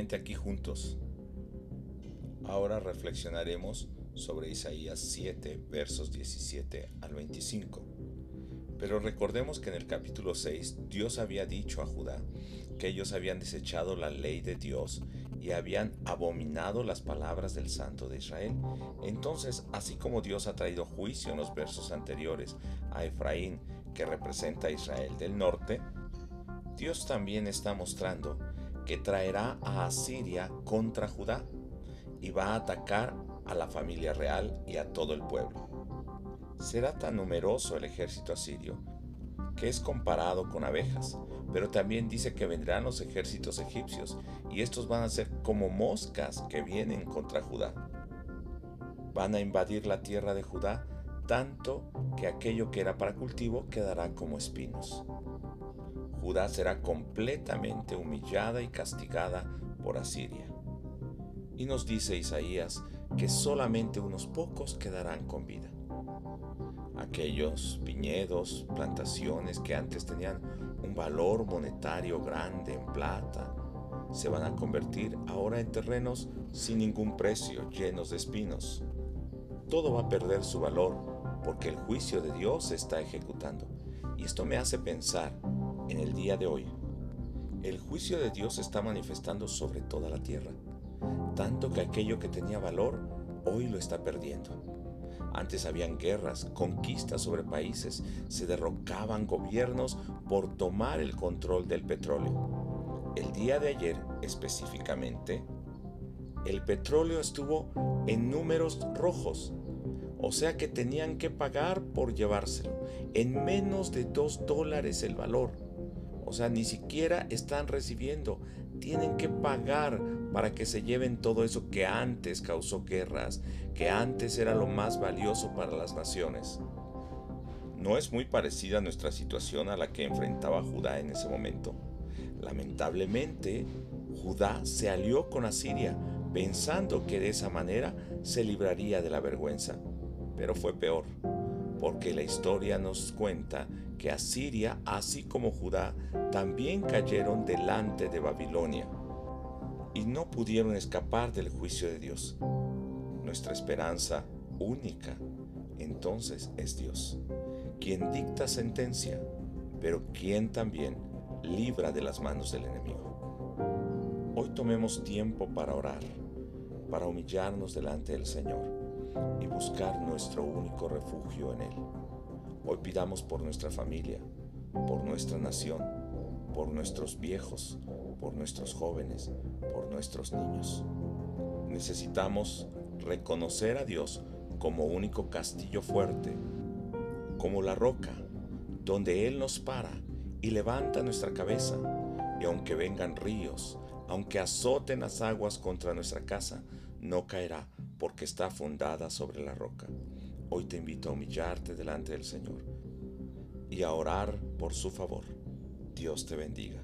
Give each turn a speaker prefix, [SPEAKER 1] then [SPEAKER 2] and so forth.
[SPEAKER 1] aquí juntos. Ahora reflexionaremos sobre Isaías 7, versos 17 al 25. Pero recordemos que en el capítulo 6 Dios había dicho a Judá que ellos habían desechado la ley de Dios y habían abominado las palabras del Santo de Israel. Entonces, así como Dios ha traído juicio en los versos anteriores a Efraín, que representa a Israel del norte, Dios también está mostrando que traerá a Asiria contra Judá y va a atacar a la familia real y a todo el pueblo. Será tan numeroso el ejército asirio que es comparado con abejas, pero también dice que vendrán los ejércitos egipcios y estos van a ser como moscas que vienen contra Judá. Van a invadir la tierra de Judá tanto que aquello que era para cultivo quedará como espinos. Judá será completamente humillada y castigada por Asiria. Y nos dice Isaías que solamente unos pocos quedarán con vida. Aquellos viñedos, plantaciones que antes tenían un valor monetario grande en plata, se van a convertir ahora en terrenos sin ningún precio, llenos de espinos. Todo va a perder su valor porque el juicio de Dios se está ejecutando. Y esto me hace pensar en el día de hoy. El juicio de Dios está manifestando sobre toda la tierra, tanto que aquello que tenía valor hoy lo está perdiendo. Antes habían guerras, conquistas sobre países, se derrocaban gobiernos por tomar el control del petróleo. El día de ayer específicamente, el petróleo estuvo en números rojos, o sea que tenían que pagar por llevárselo, en menos de dos dólares el valor. O sea, ni siquiera están recibiendo, tienen que pagar para que se lleven todo eso que antes causó guerras, que antes era lo más valioso para las naciones. ¿No es muy parecida nuestra situación a la que enfrentaba Judá en ese momento? Lamentablemente, Judá se alió con Asiria, pensando que de esa manera se libraría de la vergüenza. Pero fue peor, porque la historia nos cuenta que Asiria, así como Judá, también cayeron delante de Babilonia y no pudieron escapar del juicio de Dios. Nuestra esperanza única entonces es Dios, quien dicta sentencia, pero quien también libra de las manos del enemigo. Hoy tomemos tiempo para orar, para humillarnos delante del Señor y buscar nuestro único refugio en Él. Hoy pidamos por nuestra familia, por nuestra nación, por nuestros viejos, por nuestros jóvenes, por nuestros niños. Necesitamos reconocer a Dios como único castillo fuerte, como la roca, donde Él nos para y levanta nuestra cabeza. Y aunque vengan ríos, aunque azoten las aguas contra nuestra casa, no caerá porque está fundada sobre la roca. Hoy te invito a humillarte delante del Señor y a orar por su favor. Dios te bendiga.